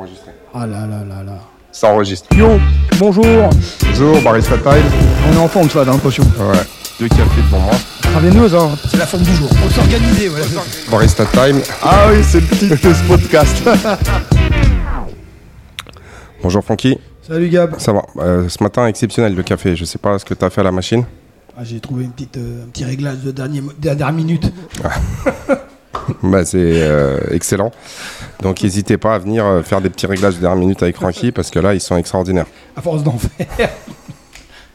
Enregistré. Ah là là là là. Ça enregistre. Yo, bonjour. Bonjour, Barista Time. On est en forme, ça, dans l'impression. Ouais. Deux cafés devant moi. Travailleuse, hein. C'est la forme du jour. Faut s'organiser, voilà. Barista Time. Ah oui, c'est le titre de ce podcast. Bonjour Francky. Salut Gab. Ça va. Euh, ce matin, exceptionnel le café. Je sais pas ce que tu as fait à la machine. Ah, J'ai trouvé une petite, euh, un petit réglage de dernier, dernière minute. Bah, c'est euh, excellent. Donc n'hésitez pas à venir euh, faire des petits réglages de dernière minute avec Francky parce que là, ils sont extraordinaires. À force d'en faire.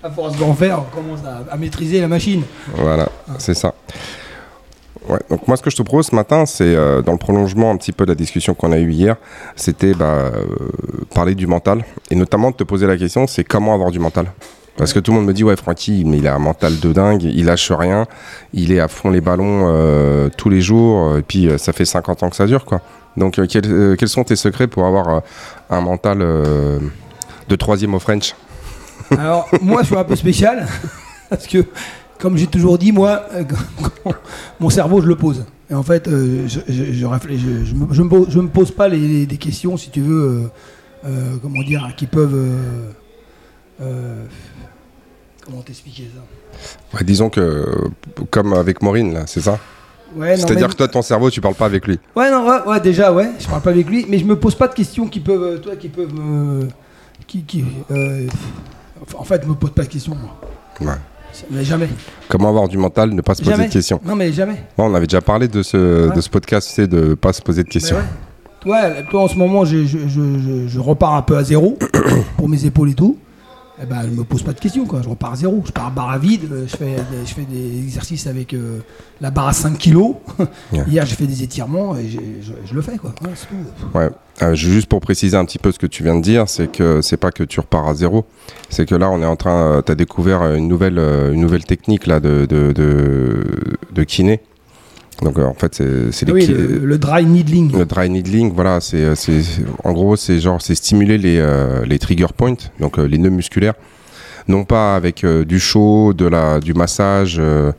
à force d'en faire, on commence à, à maîtriser la machine. Voilà, c'est ça. Ouais, donc moi ce que je te propose ce matin, c'est euh, dans le prolongement un petit peu de la discussion qu'on a eue hier, c'était bah, parler du mental et notamment de te poser la question, c'est comment avoir du mental? Parce que tout le monde me dit ouais Francky mais il a un mental de dingue, il lâche rien, il est à fond les ballons euh, tous les jours et puis euh, ça fait 50 ans que ça dure quoi. Donc euh, quels, sont tes secrets pour avoir un mental de troisième au French? Alors, moi, je suis un peu spécial. Parce que, comme j'ai toujours dit, moi, mon cerveau, je le pose. Et en fait, je, je, je me, je me pose, pas les, les- des questions, si tu veux, comment dire, qui peuvent. Euh, comment t'expliquer ça? Ouais, Disons que comme avec Maureen là, c'est ça? Ouais, C'est-à-dire mais- que toi ton cerveau tu parles pas avec lui. Ouais, non, ouais, ouais, déjà, ouais, je parle pas avec lui, mais je me pose pas de questions qui peuvent, euh, toi, qui peuvent me, qui, qui, euh, enfin, en fait, je me pose pas de questions, moi. Ouais. Mais jamais, Comment avoir du mental, ne pas se poser jamais. de questions? Non, mais jamais. On avait déjà parlé de ce, Ouais. de ce podcast, c'est de pas se poser de questions. Mais ouais. Ouais, toi en ce moment, je, je- je repars un peu à zéro pour mes épaules et tout. Eh ben, je me pose pas de questions, quoi. Je repars à zéro. Je pars à barre à vide. euh, Je fais, des, je fais des exercices avec euh, la barre à 5 kilos. Hier, j'ai fait des étirements et je, je le fais, quoi. Ouais, c'est tout. Ouais. Euh, juste pour préciser un petit peu ce que tu viens de dire, c'est que c'est pas que tu repars à zéro, c'est que là on est en train, tu as découvert une nouvelle, une nouvelle technique là de, de, de, de kiné. Donc euh, en fait c'est oui, le, le dry needling. Le dry needling, voilà, c'est, euh, c'est, en gros, c'est genre, c'est stimuler les, euh, les trigger points, donc euh, les nœuds musculaires, non pas avec euh, du chaud, de la, du massage euh,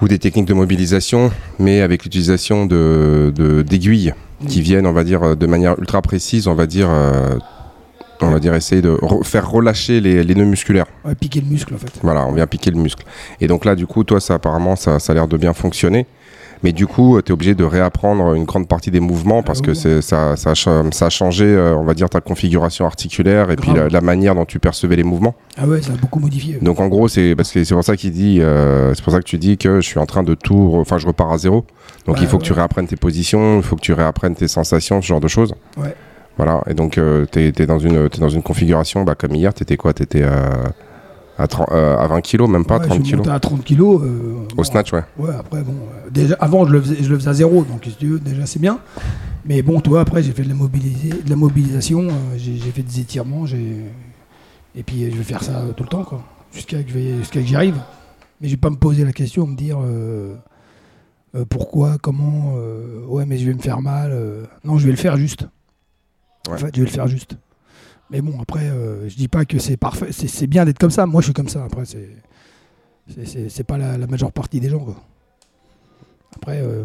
ou des techniques de mobilisation, mais avec l'utilisation de, d'aiguilles qui viennent, on va dire, de manière ultra précise, on va dire, euh, on va dire, essayer de re- faire relâcher les, les nœuds musculaires. Ouais, piquer le muscle, en fait. Voilà, on vient piquer le muscle. Et donc là, du coup, toi, ça apparemment, ça, ça a l'air de bien fonctionner. Mais du coup, tu es obligé de réapprendre une grande partie des mouvements parce Ah que oui. ça, ça, a cha- ça a changé, euh, on va dire, ta configuration articulaire et puis la, la manière dont tu percevais les mouvements. Ah ouais, ça a beaucoup modifié. Donc en gros, c'est parce que c'est pour ça qu'il dit, euh, c'est pour ça que tu dis que je suis en train de tout, enfin, je repars à zéro. Donc il faut que tu réapprennes tes positions, il faut que tu réapprennes tes sensations, ce genre de choses. Ouais. Voilà. Et donc euh, t'es, t'es dans une, t'es dans une configuration, bah, comme hier, t'étais quoi? T'étais à, à, 30 euh, à 20 kilos, même pas Ouais, 30 je suis kilos? monté à 30 kilos. euh, Au bon, snatch, ouais. Ouais, après, bon, euh, déjà, avant, je le, faisais, je le faisais à zéro, donc si tu veux, déjà, c'est bien. Mais bon, toi, après, j'ai fait de la, mobilisé- de la mobilisation, euh, j'ai fait des étirements, j'ai... et puis euh, je vais faire ça euh, tout le temps, quoi, jusqu'à que, jusqu'à que j'y arrive. Mais je vais pas me poser la question, me dire euh, euh, pourquoi, comment, euh, ouais, mais je vais me faire mal. euh. Non, je vais le faire juste. En Ouais. fait, je vais le faire juste. Mais bon, après, euh, je dis pas que c'est parfait, c'est bien d'être comme ça. Moi, je suis comme ça. Après, c'est. C'est- pas la, la majeure partie des gens. Quoi. Après, euh,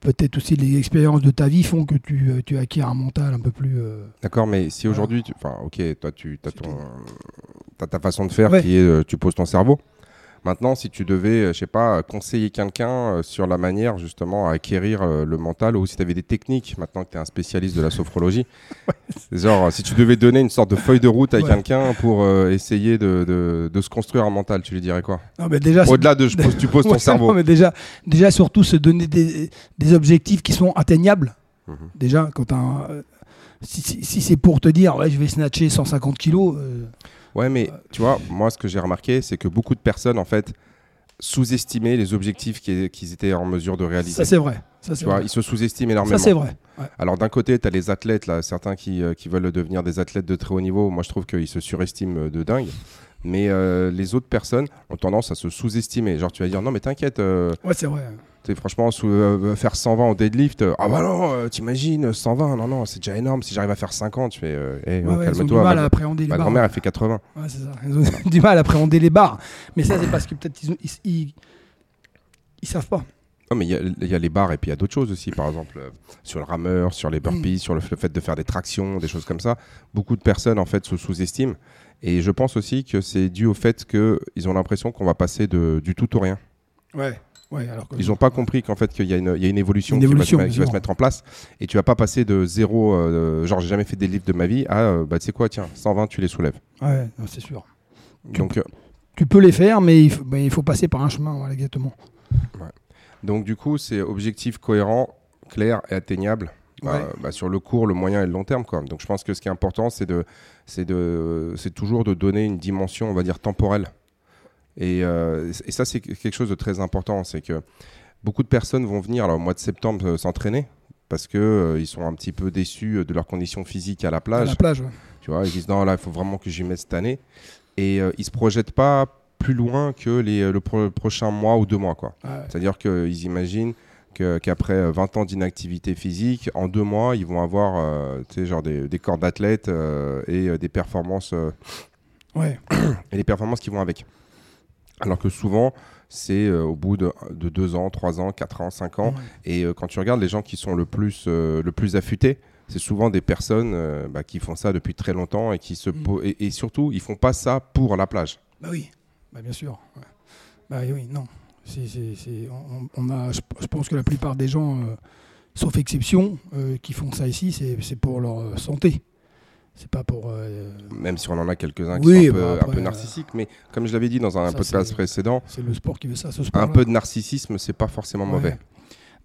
peut-être aussi les expériences de ta vie font que tu, euh, tu acquiers un mental un peu plus. euh, D'accord, mais si aujourd'hui, tu... enfin, ok, toi, tu as, ton... ta façon de faire Ouais. qui est, tu poses ton cerveau. Maintenant, si tu devais, euh, je sais pas, conseiller quelqu'un euh, sur la manière justement à acquérir euh, le mental, ou si tu avais des techniques, maintenant que tu es un spécialiste de la sophrologie, genre si tu devais donner une sorte de feuille de route à Ouais. quelqu'un pour euh, essayer de, de- de se construire un mental, tu lui dirais quoi? Non, mais déjà, c'est- Au-delà de je pose- tu poses ton Ouais, cerveau. non, mais déjà, déjà, surtout se donner des, des objectifs qui sont atteignables. Mhm. Déjà, quand un- si, si- si c'est pour te dire, ouais, je vais snatcher 150 kilos, euh, Ouais, mais tu vois, moi, ce que j'ai remarqué, c'est que beaucoup de personnes, en fait, sous-estimaient les objectifs qui- qu'ils étaient en mesure de réaliser. ça c'est vrai. Ça c'est Tu vois, vrai. ils se sous-estiment Ça énormément. c'est vrai. Ouais. Alors d'un côté, tu as les athlètes, là, certains qui, euh, qui veulent devenir des athlètes de très haut niveau. Moi, je trouve qu'ils se surestiment euh, de dingue. Mais euh, les autres personnes ont tendance à se sous-estimer. Genre, tu vas dire, non, mais t'inquiète, euh, Ouais, c'est vrai. Franchement, sous- euh, faire 120 au deadlift, euh, ah bah non, euh, t'imagines, 120, non, non, c'est déjà énorme. Si j'arrive à faire 50, tu fais, euh, hey, oh, Ouais, ouais, ils ont du calme-toi. mal Ma, à appréhender les ma grand-mère, elle fait 80. Ouais, c'est ça. Ils ont du mal à appréhender les barres. Mais ça, c'est parce que peut-être ils, ils, ils, ils savent pas. Non, mais il y a- il y, a les barres et puis il y a d'autres choses aussi. Par exemple, euh, sur le rameur, sur les burpees, sur le, f- le fait de faire des tractions, des choses comme ça. Beaucoup de personnes, en fait, se sous-estiment. Et je pense aussi que c'est dû au fait qu'ils ont l'impression qu'on va passer de, du tout au rien. Ouais. Ouais, alors que- Ils n'ont pas compris qu'en fait, qu'il y, a une- il y a une évolution, Une qui, va se évolution, qui va se mettre en place. Et tu vas pas passer de zéro, euh, genre, j'ai jamais fait des livres de ma vie, à, euh, bah, tu sais quoi, tiens, 120, tu les soulèves. Ouais, c'est sûr. Donc, euh, Tu peux les faire, mais il faut, mais il faut passer par un chemin, voilà, exactement. Donc du coup, c'est objectif cohérent, clair et atteignable Ouais. euh, bah, sur le court, le moyen et le long terme. Quoi. Donc je pense que ce qui est important, c'est de, c'est de, c'est toujours de donner une dimension, on va dire temporelle. Et, euh, et ça, c'est quelque chose de très important, c'est que beaucoup de personnes vont venir alors, au mois de septembre euh, s'entraîner parce que euh, ils sont un petit peu déçus de leurs conditions physiques à la À plage. la plage, ouais. Tu vois, ils disent non, là, il faut vraiment que j'y mette cette année. Et ils se projettent pas plus loin que les, le pro- prochain mois ou deux mois, quoi. Ouais. C'est-à-dire qu'ils imaginent qu'après euh, 20 ans d'inactivité physique, en deux mois, ils vont avoir genre des, des corps d'athlètes et des performances Ouais. et les performances qui vont avec. Alors que souvent, c'est euh, au bout de, de deux ans, trois ans, quatre ans, cinq ans. Ouais. Et euh, quand tu regardes les gens qui sont le plus, euh, le plus affûtés, c'est souvent des personnes bah, qui font ça depuis très longtemps et qui se Mm. et, et surtout, ils font pas ça pour la plage. Bah oui, bah bien sûr. ouais. Bah oui, non. On, on a, je, pense que la plupart des gens, sauf exception, qui font ça ici, c'est, pour leur santé. C'est pas pour. euh, Même si on en a quelques-uns qui Oui, sont un peu, bah, un peu narcissiques, mais comme je l'avais dit dans un podcast précédent, c'est le sport qui veut ça, ce sport. un peu de narcissisme, c'est pas forcément mauvais.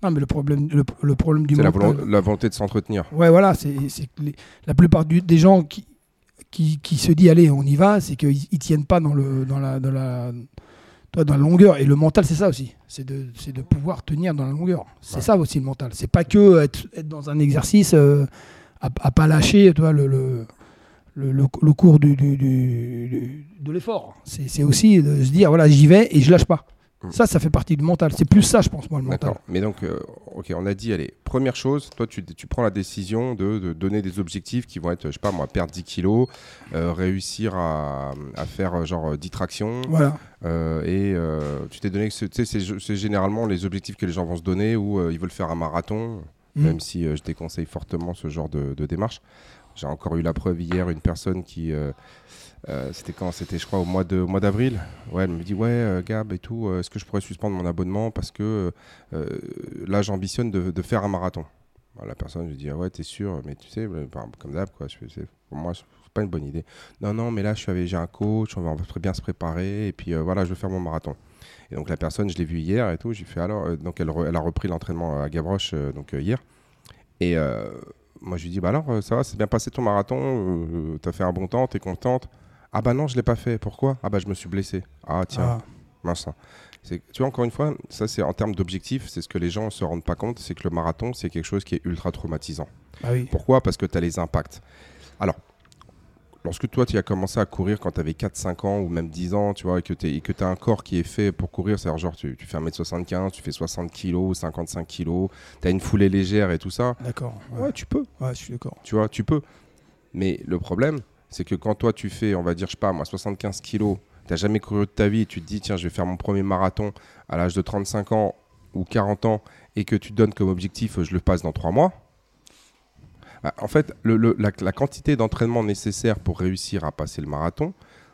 Non, mais le problème, le, le problème du C'est la, mental- volo- la volonté de s'entretenir. Ouais, voilà, c'est la plupart du- des gens qui, qui, qui se disent allez, on y va, c'est qu'ils ils tiennent pas dans, le, dans, la, dans, la, dans la longueur. Et le mental, c'est ça aussi. C'est de, de pouvoir tenir dans la longueur. C'est Ouais. ça aussi le mental. C'est pas que être, être dans un exercice euh, à, à pas lâcher toi, le, le, le, le- le cours du, du- du- de l'effort. C'est c'est aussi de se dire voilà, j'y vais et je lâche pas. Mm. Ça, ça fait partie du mental. C'est plus ça, je pense, moi, le mental. D'accord. Mais donc, euh, ok, on a dit, allez, première chose, toi, tu, tu prends la décision de, de donner des objectifs qui vont être, je sais pas moi, perdre 10 kilos, euh, réussir à, à faire euh, genre euh, 10 tractions, Voilà. euh, et tu t'es donné, tu sais, c'est c'est généralement les objectifs que les gens vont se donner où euh, ils veulent faire un marathon, Mm. même si euh, je déconseille fortement ce genre de, démarche. J'ai encore eu la preuve hier, une personne qui. euh, euh, c'était quand? C'était, je crois, au mois de d'avril. Ouais, elle me dit Ouais, Gab et tout, est-ce que je pourrais suspendre mon abonnement Parce que là, j'ambitionne de, faire un marathon? La personne, je dis ah Ouais, t'es sûr Mais tu sais, comme d'hab, pour moi, c'est pas une bonne idée. Non, non, mais là, je j'ai un coach, on va très bien se préparer, et puis voilà, je veux faire mon marathon. Et donc, la personne, je l'ai vue hier et tout, j'ai fait alors. euh, donc, elle, re- elle a repris l'entraînement à Gavroche euh, donc, euh, hier. Et euh, moi, je lui dis Bah alors, euh, ça va, c'est bien passé ton marathon, euh, t'as fait un bon temps, t'es contente Ah bah non, je l'ai pas fait. Pourquoi? Ah bah je me suis blessé. Ah tiens, Ah. mince. Tu vois, encore une fois, ça c'est en termes d'objectifs, c'est ce que les gens ne se rendent pas compte, c'est que le marathon, c'est quelque chose qui est ultra traumatisant. Bah oui. Pourquoi? Parce que tu as les impacts. Alors, lorsque toi, tu as commencé à courir quand tu avais 4-5 ans ou même 10 ans, tu vois, et que tu as un corps qui est fait pour courir, c'est-à-dire genre tu, tu fais 1m75, tu fais 60 kg, 55 kg, tu as une foulée légère et tout ça, D'accord. ouais, tu peux Ouais, je suis d'accord. tu vois, tu peux. Mais le problème, c'est que quand toi tu fais, on va dire, je sais pas, moi, 75 kilos, t'as jamais couru de ta vie et tu te dis, tiens, je vais faire mon premier marathon à l'âge de 35 ans ou 40 ans et que tu te donnes comme objectif, je le passe dans 3 mois. Bah, en fait, le- le- la, la quantité d'entraînement nécessaire pour réussir à passer le marathon,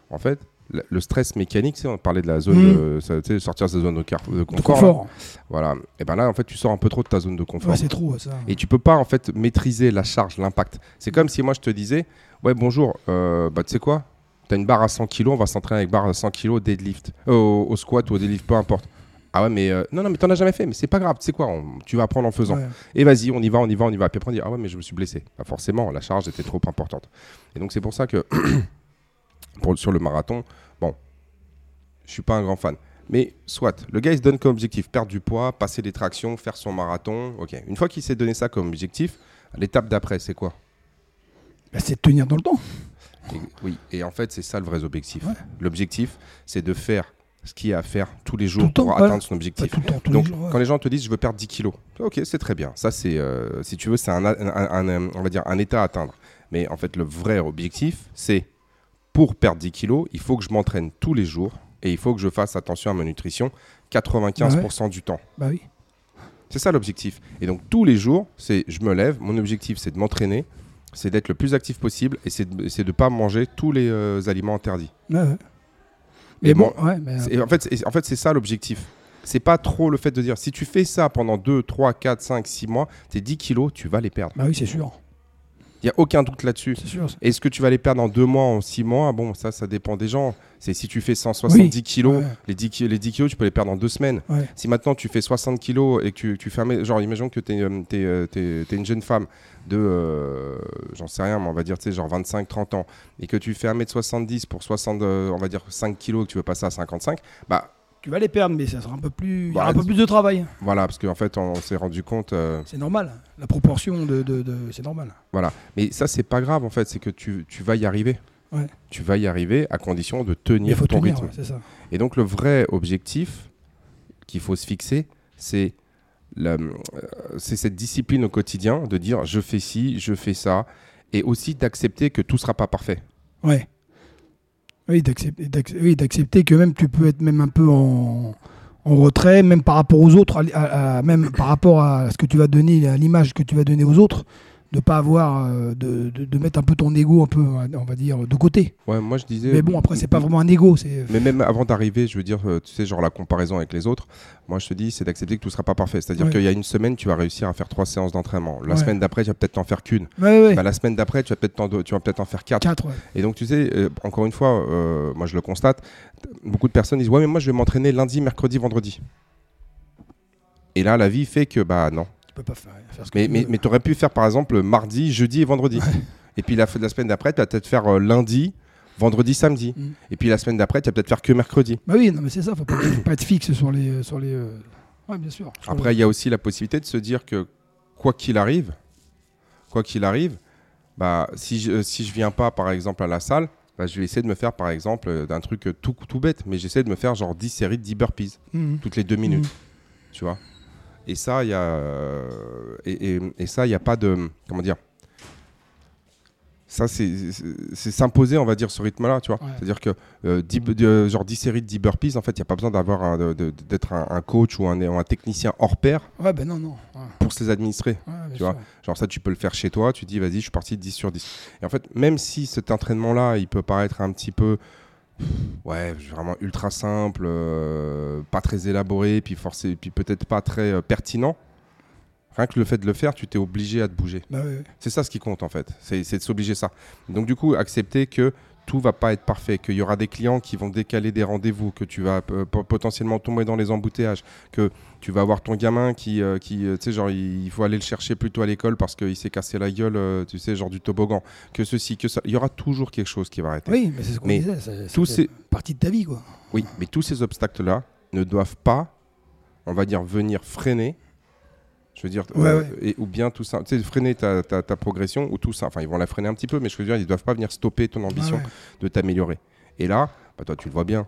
en fait, le, le stress mécanique, on parlait de la zone, Mhm. de, sortir de sa zone de, confort. confort. Voilà. Et ben là, en fait, tu sors un peu trop de ta zone de confort. Ouais, c'est trop ça. Et tu peux pas en fait maîtriser la charge, l'impact. C'est comme si moi je te disais, ouais bonjour, euh, bah tu sais quoi, t'as une barre à 100 kg, on va s'entraîner avec barre à 100 kg deadlift, Euh, au, au squat ou au deadlift, peu importe. Ah ouais mais euh, non non mais t'en as jamais fait, mais c'est pas grave, tu sais quoi, on- tu vas apprendre en faisant. Ouais. Et vas-y, on y va, on y va, on y va. Puis après on dit ah ouais mais je me suis blessé. Bah, forcément la charge était trop importante. Et donc c'est pour ça que pour, sur le marathon, bon, je suis pas un grand fan. Mais soit, le gars il se donne comme objectif perdre du poids, passer des tractions, faire son marathon. Ok. Une fois qu'il s'est donné ça comme objectif, l'étape d'après c'est quoi? Bah, c'est de tenir dans le temps. Et- Oui. Et en fait c'est ça le vrai objectif. Ouais. L'objectif c'est de faire ce qu'il y a à faire tous les jours temps, pour atteindre son objectif. tout le temps, Donc, les jours. ouais. quand les gens te disent je veux perdre 10 kilos, ok, c'est très bien. Ça, c'est, euh, si tu veux, c'est un, un- un- un- on va dire un état à atteindre. Mais en fait, le vrai objectif, c'est pour perdre 10 kilos, il faut que je m'entraîne tous les jours et il faut que je fasse attention à ma nutrition 95% du temps. Bah oui. C'est ça l'objectif. Et donc tous les jours, c'est je me lève, mon objectif c'est de m'entraîner, c'est d'être le plus actif possible et c'est de ne pas manger tous les euh, aliments interdits. Ouais, ouais. Mais bon, bon, ouais, mais, En fait, c'est- en fait c'est ça l'objectif. C'est pas trop le fait de dire si tu fais ça pendant 2, 3, 4, 5, 6 mois, tes 10 kilos, tu vas les perdre. bah oui, c'est sûr. Il n'y a aucun doute là-dessus. Est-ce que tu vas les perdre en 2 mois, en 6 mois? Bon, ça, ça dépend des gens. C'est si tu fais 170 kilos, Ouais. les, 10, ki- les 10 kilos, tu peux les perdre en 2 semaines. Ouais. Si maintenant tu fais 60 kilos et que tu, tu fais un genre imaginons que tu es, une jeune femme de euh, j'en sais rien mais on va dire tu sais genre 25 30 ans et que tu fais 1m70 pour 60 euh, on va dire 5 kilos que tu veux passer à 55 bah Tu vas les perdre, mais ça sera un peu plus. Il y Bah, aura un peu plus de travail. voilà parce qu'en fait on, s'est rendu compte euh, C'est normal. La proportion de. de, de- C'est normal. voilà mais ça c'est pas grave en fait c'est que tu, tu vas y arriver Ouais. tu vas y arriver à condition de tenir faut ton tenir, rythme ouais, ça. Et donc le vrai objectif qu'il faut se fixer, c'est euh, c'est cette discipline au quotidien de dire je fais ci, je fais ça, et aussi d'accepter que tout sera pas parfait. Ouais. Oui, d'accepter, que même tu peux être même un peu en, retrait, même par rapport aux autres, même par rapport à ce que tu vas donner, à l'image que tu vas donner aux autres, de pas avoir, euh, de, de- de mettre un peu ton ego un peu, on va dire, de côté. Ouais, moi je disais. Mais bon, après, c'est pas vraiment un ego, c'est. Mais même avant d'arriver, je veux dire, euh, tu sais, genre la comparaison avec les autres, moi je te dis, c'est d'accepter que tout sera pas parfait. C'est-à-dire Ouais. qu'il y a une semaine, tu vas réussir à faire trois séances d'entraînement. La Ouais. semaine d'après, tu vas peut-être en faire qu'une. Ouais, ouais. Bah, la semaine d'après, tu vas peut-être en, tu vas peut-être en faire quatre. 4, ouais. Et donc, tu sais, euh, encore une fois, euh, moi je le constate, beaucoup de personnes disent Ouais, mais moi je vais m'entraîner lundi, mercredi, vendredi. Et là, la vie fait que, bah non. Tu peux pas faire, faire ce que Mais, tu mais, mais aurais pu faire par exemple mardi, jeudi et vendredi. Et puis la, la semaine d'après, tu vas peut-être faire euh, lundi, vendredi, samedi. Mm. Et puis la semaine d'après, tu vas peut-être faire que mercredi. Bah oui, non, mais c'est ça, faut pas, faut pas être fixe sur les. euh, Sur les euh, Ouais, bien sûr. Après, il y a aussi la possibilité de se dire que quoi qu'il arrive, quoi qu'il arrive, bah, si je si je viens pas par exemple à la salle, bah, je vais essayer de me faire par exemple d'un truc tout, tout bête, mais j'essaie de me faire genre 10 séries de 10 burpees Mhm. toutes les deux minutes, Mhm. tu vois. Et ça, il y a euh, et, et- et ça, il y a pas de comment dire. Ça, c'est s'imposer, on va dire, ce rythme-là, tu vois. Ouais. C'est-à-dire que euh, 10 bu- de- genre 10 séries de 10 burpees, en fait, il n'y a pas besoin d'avoir d'être un, un coach ou un, un technicien hors pair Ouais, ben non, non. Ouais, pour se les administrer. ouais, Tu vois. sûr. Genre ça, tu peux le faire chez toi, tu dis, vas-y, je suis parti de 10 sur 10. Et en fait, même si cet entraînement-là, il peut paraître un petit peu, ouais, vraiment ultra simple, euh, pas très élaboré, puis, forcé, puis peut-être pas très euh, pertinent, rien que le fait de le faire, tu t'es obligé à te bouger. Bah ouais. C'est ça ce qui compte en fait, c'est c'est de s'obliger ça. Donc du coup, accepter que tout va pas être parfait, qu'il y aura des clients qui vont décaler des rendez-vous, que tu vas euh, po- potentiellement tomber dans les embouteillages, que tu vas avoir ton gamin qui, euh, qui euh, tu sais, genre il il faut aller le chercher plutôt à l'école parce qu'il s'est cassé la gueule, tu sais, genre du toboggan, que ceci, que ça, il y aura toujours quelque chose qui va arrêter. Oui, mais c'est ce qu'on disait. ça- ça tous fait ces- partie de ta vie, quoi. Oui, mais tous ces obstacles-là ne doivent pas, on va dire, venir freiner. Je veux dire, Ouais, euh, ouais. Et, ou bien tout ça, tu sais, freiner ta, ta- ta progression, ou tout ça. Enfin, ils vont la freiner un petit peu, mais je veux dire, ils doivent pas venir stopper ton ambition ouais. de t'améliorer. Et là, bah, toi, tu le vois bien.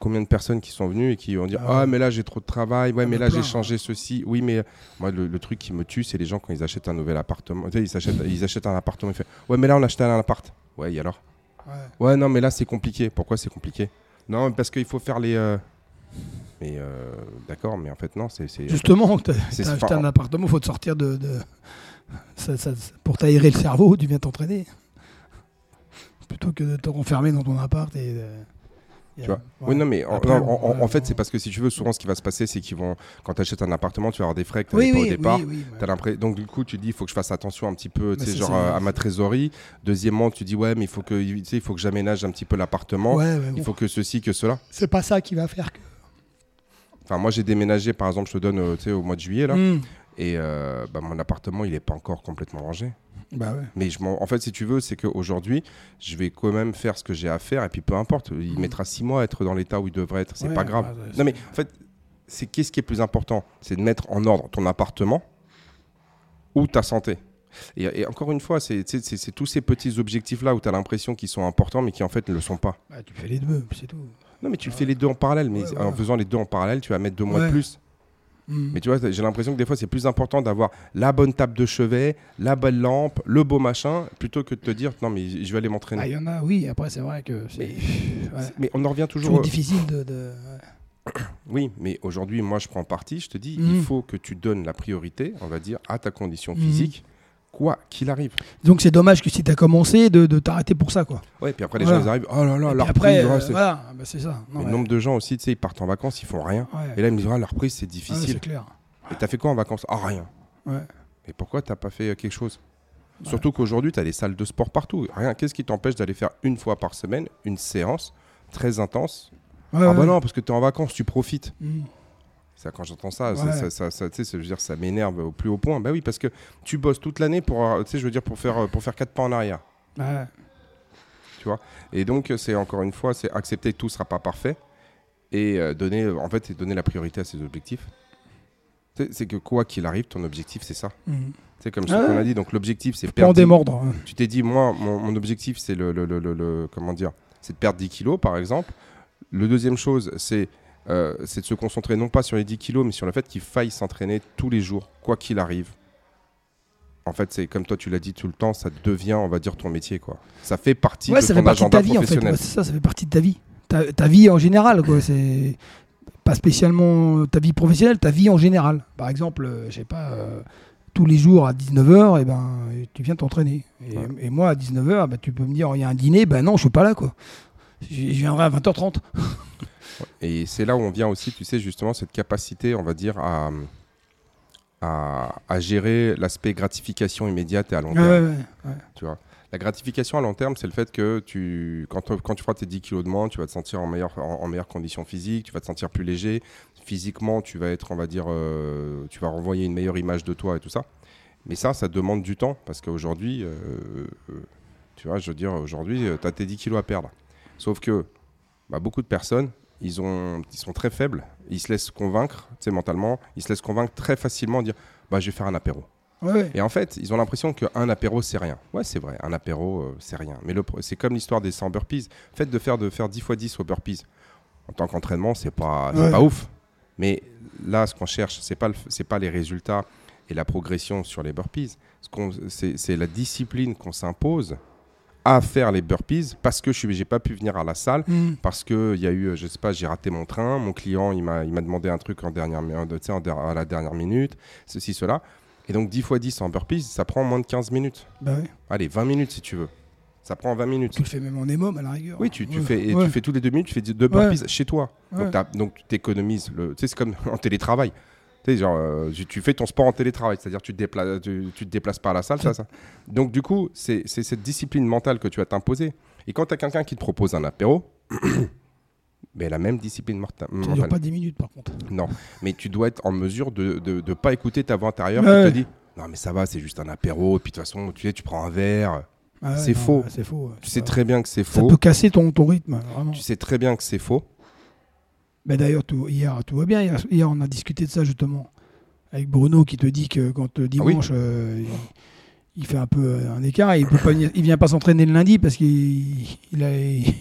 Combien de personnes qui sont venues et qui vont dire Ah. Ah, mais là, j'ai trop de travail. Ouais, Ah, mais là, j'ai changé ceci. Oui, mais euh, moi, le, le truc qui me tue, c'est les gens quand ils achètent un nouvel appartement. Tu sais, ils, s'achètent- ils achètent un appartement. Ils font Ouais, mais là, on a acheté un appart. Ouais, et alors? Ouais. Ouais, non, mais là, c'est compliqué. Pourquoi c'est compliqué? Non, parce qu'il faut faire les. euh, Mais euh, d'accord, mais en fait, non, c'est. Justement, C'est t'as acheté un appartement, faut te sortir de. de- ça- ça- pour t'aérer le cerveau, tu viens t'entraîner. Plutôt que de te renfermer dans ton appart et. euh, Tu vois Oui, non, mais en, Après, non, en- en- ouais, en fait, c'est parce que si tu veux, souvent, ce qui va se passer, c'est qu'ils vont. Quand tu achètes un appartement, tu vas avoir des frais que tu Oui, pas oui, au départ. oui, oui, ouais. Donc du coup, tu dis, il faut que je fasse attention un petit peu, tu sais, genre à ma trésorerie. Deuxièmement, tu dis, ouais, mais il faut que, tu sais, il faut que j'aménage un petit peu l'appartement. Ouais, Il bon. faut que ceci, que cela. C'est pas ça qui va faire que. Enfin, moi, j'ai déménagé, par exemple, je te donne, euh, au mois de juillet là, Hmm. et euh, bah, mon appartement, il est pas encore complètement rangé. Bah ouais. Mais je en fait, si tu veux, c'est qu'aujourd'hui, je vais quand même faire ce que j'ai à faire, et puis peu importe, il Mhm. mettra six mois à être dans l'état où il devrait être. C'est Ouais, pas grave. ouais, non, mais en fait, c'est qu'est-ce qui est plus important? C'est de mettre en ordre ton appartement ou ta santé. Et, et encore une fois, c'est tous ces petits objectifs-là où tu as l'impression qu'ils sont importants, mais qui en fait ne le sont pas. Bah, tu fais les deux, c'est tout. Non, mais tu le fais les deux en parallèle, mais en faisant les deux en parallèle, tu vas mettre deux mois de plus. Hmm. Mais tu vois, j'ai l'impression que des fois, c'est plus important d'avoir la bonne table de chevet, la bonne lampe, le beau machin, plutôt que de te dire, non, mais je vais aller Ah, m'entraîner. il y en a, oui, après, c'est vrai que c'est. Mais- ouais. Mais on en revient toujours. euh, difficile de. Oui, mais aujourd'hui, moi, je prends parti. Je te dis, il faut que tu donnes la priorité, on va dire, à ta condition Mhm. physique, quoi qu'il arrive. Donc c'est dommage que si tu as commencé, de, de t'arrêter pour ça. Quoi. Ouais, puis après, les Voilà. gens, ils arrivent, oh là là, Et la reprise, ouais, euh, c'est- voilà, bah, c'est ça. Non, Le ouais. nombre de gens aussi, tu sais, ils partent en vacances, ils font rien. Ouais. Et là, ils me disent, ah, la reprise, c'est Ouais, difficile. c'est clair. et t'as fait quoi en vacances? Ah, rien. Ouais. Et pourquoi t'as pas fait euh, quelque chose? Surtout qu'aujourd'hui, tu as des salles de sport partout. Rien. Qu'est-ce qui t'empêche d'aller faire une fois par semaine une séance très intense? Ouais, Ah ouais. bah non, parce que tu es en vacances, tu profites. Mhm. Ça, quand j'entends ça, Ouais. ça, tu je veux dire, ça m'énerve au plus haut point. Bah oui, parce que tu bosses toute l'année pour, euh, tu je veux dire, pour faire, euh, pour faire quatre pas en arrière. Ouais. Et donc, euh, c'est encore une fois, c'est accepter que tout sera pas parfait et euh, donner, en fait, donner la priorité à ses objectifs. Tu C'est que quoi qu'il arrive, ton objectif, c'est ça. Mhm. C'est comme Ah ce qu'on ouais. a dit. Donc, l'objectif, c'est perdre. démordre. hein. Tu t'es dit, moi, mon, mon objectif, c'est le, le- le- le- le- comment dire, c'est de perdre 10 kilos, par exemple. Le deuxième chose, c'est euh, c'est de se concentrer non pas sur les 10 kilos, mais sur le fait qu'il faille s'entraîner tous les jours, quoi qu'il arrive. En fait, c'est comme toi, tu l'as dit tout le temps, ça devient, on va dire, ton métier, quoi. Ça fait partie Ouais, de ça ton fait partie de agenda ta vie en fait. professionnel. Ouais, c'est ça, ça fait partie de ta vie. Ta, ta vie en général, quoi. C'est pas spécialement ta vie professionnelle, ta vie en général. Par exemple, euh, je sais pas, euh, tous les jours à 19h, et ben, tu viens t'entraîner. Et, Ouais. et moi, à 19h, ben, tu peux me dire, il y a un dîner, ben non, je suis pas là, quoi. Je viendrai à 20h30. Et c'est là où on vient aussi, tu sais, justement, cette capacité, on va dire, à, à, à gérer l'aspect gratification immédiate et à long Ouais, terme. ouais, ouais, ouais. Tu vois. La gratification à long terme, c'est le fait que tu, quand, tu- quand tu feras tes 10 kilos de moins, tu vas te sentir en meilleure, en, en meilleure condition physique, tu vas te sentir plus léger. Physiquement, tu vas être, on va dire, euh, tu vas renvoyer une meilleure image de toi et tout ça. Mais ça, ça demande du temps parce qu'aujourd'hui, euh, euh, tu vois, je veux dire, aujourd'hui, tu as tes 10 kilos à perdre. Sauf que bah, beaucoup de personnes, ils, ont, ils sont très faibles, ils se laissent convaincre, tu sais, mentalement, ils se laissent convaincre très facilement, dire, bah, je vais faire un apéro. Ouais, ouais. Et en fait, ils ont l'impression qu'un apéro, c'est rien. Ouais, c'est vrai, un apéro, euh, c'est rien. Mais c'est comme l'histoire des 100 burpees. Le fait de faire, de faire 10 fois 10 au burpees, en tant qu'entraînement, c'est pas, Ouais. pas ouf. Mais là, ce qu'on cherche, c'est pas, le pas les résultats et la progression sur les burpees. C'est la discipline qu'on s'impose à faire les burpees parce que je n'ai pas pu venir à la salle Mhm. parce que il y a eu, euh, je sais pas, j'ai raté mon train, mon client il m'a, il m'a demandé un truc en dernière, en der- à la dernière minute, ceci, cela. Et donc 10 fois 10 en burpees, ça prend moins de 15 minutes. Bah ouais. Allez, 20 minutes si tu veux. Ça prend 20 minutes. Tu le fais même en émom à la rigueur. Oui, tu, tu Ouais, fais, et ouais. tu fais tous les deux minutes, tu fais deux burpees chez toi. Donc, tu t'économises. Le, tu sais, c'est comme en télétravail. Tu sais, genre, euh, tu, tu fais ton sport en télétravail, c'est-à-dire tu te tu, tu te déplaces pas à la salle, ça, ça. Donc du coup, c'est cette discipline mentale que tu vas t'imposer. Et quand tu as quelqu'un qui te propose un apéro, mais la même discipline morta- Ça dure mentale. pas 10 minutes par contre. Non, mais tu dois être en mesure de ne pas écouter ta voix intérieure Ouais. qui te dit non mais ça va, c'est juste un apéro, et puis de toute façon, tu sais, tu prends un verre. Ah ouais, C'est faux. C'est faux. Tu sais Ça- très bien que c'est Ça faux. peut casser ton, ton rythme, vraiment. Tu sais très bien que c'est faux. Mais d'ailleurs, tout- hier, tout va bien. Hier, hier, on a discuté de ça justement avec Bruno qui te dit que quand euh, dimanche, euh, il, il fait un peu euh, un écart et il peut pas il vient pas s'entraîner le lundi parce qu'il il a- il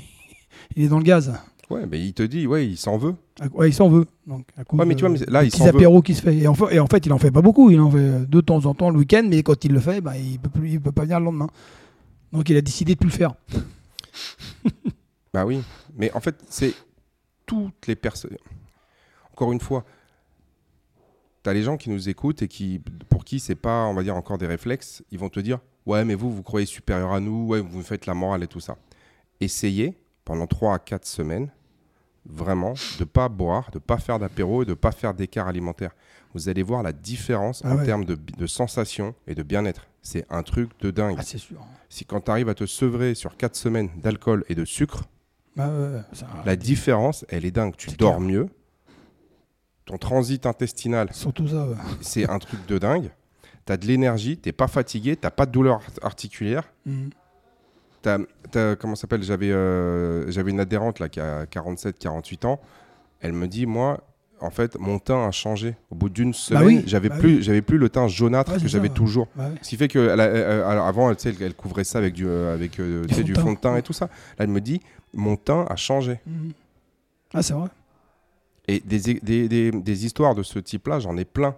est dans le gaz. Ouais, mais il te dit, ouais, il s'en veut. À- Ouais, il s'en veut. Donc, à cause Ouais, mais tu vois, de- mais là, il petits s'en veut. apéros qui se fait. Et en, fait, et en fait, il en fait pas beaucoup. Il en fait de temps en temps le week-end, mais quand il le fait, bah, il peut plus, il peut pas venir le lendemain. Donc, il a décidé de plus le faire. Bah oui, mais en fait, c'est toutes les personnes. Encore une fois, tu as les gens qui nous écoutent et qui, pour qui c'est pas, on va dire, encore des réflexes. Ils vont te dire Ouais, mais vous, vous croyez supérieur à nous, ouais, vous faites la morale et tout ça. Essayez pendant 3 à 4 semaines, vraiment, de pas boire, de pas faire d'apéro et de pas faire d'écart alimentaire. Vous allez voir la différence Ah en ouais. termes de, de sensations et de bien-être. C'est un truc de dingue. Ah, c'est sûr. Si quand tu arrives à te sevrer sur 4 semaines d'alcool et de sucre, Bah, ouais, ouais, ça- la différence, elle est dingue. Tu dors clair. mieux. Ton transit intestinal, Surtout ça. ouais. c'est un truc de dingue. Tu as de l'énergie, t'es pas fatigué, t'as pas de douleur art- articulaire. T'as, t'as- comment s'appelle? J'avais euh, j'avais une adhérente là qui a 47, 48 ans. Elle me dit moi, en fait, mon teint a changé. Au bout d'une semaine, Bah oui, j'avais bah plus, j'avais plus le teint jaunâtre Ouais, que j'avais toujours. Bah ouais. Ce qui fait que elle a- avant, elle, couvrait ça avec du, euh, avec euh, du de teint. fond de teint et tout ça. Là, elle me dit mon teint a changé. Mhm. Ah, c'est vrai. Et des, des, des- des histoires de ce type-là, j'en ai plein.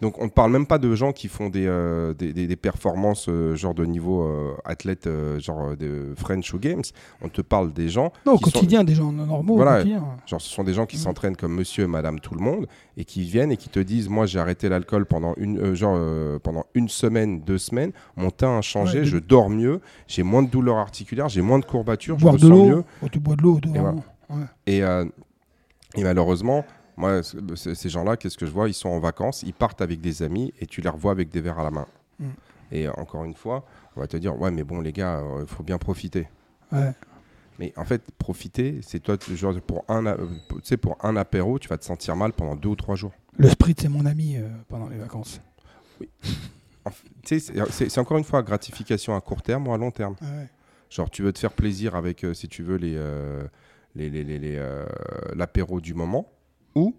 Donc on ne parle même pas de gens qui font des, euh, des, des- des performances euh, genre de niveau euh, athlète, genre de French ou Games. On te parle des gens Non, au sont- quotidien, des gens normaux. Voilà. Genre, ce sont des gens qui Mhm. s'entraînent comme monsieur et madame tout le monde et qui viennent et qui te disent Moi, j'ai arrêté l'alcool pendant une, genre, pendant une semaine, deux semaines. Mon teint a changé, Ouais, je dors mieux, j'ai moins de douleurs articulaires, j'ai moins de courbatures, je me de sens l'eau. mieux. Tu bois de l'eau, de Et vraiment. Ouais. Et, et malheureusement, moi, c- ces gens-là, qu'est-ce que je vois? Ils sont en vacances, ils partent avec des amis et tu les revois avec des verres à la main. Mm. Et euh, encore une fois, on va te dire Ouais, mais bon, les gars, il faut bien profiter. Ouais. Mais en fait, profiter, c'est toi, genre, pour un, euh, tu sais, pour un apéro, tu vas te sentir mal pendant deux ou trois jours. Le sprit, c'est mon ami euh, pendant les vacances. Sais, c'est- encore une fois gratification à court terme ou à long terme. Ouais. Genre, tu veux te faire plaisir avec, euh, si tu veux, les, euh, les, les- les- euh, l'apéro du moment, ou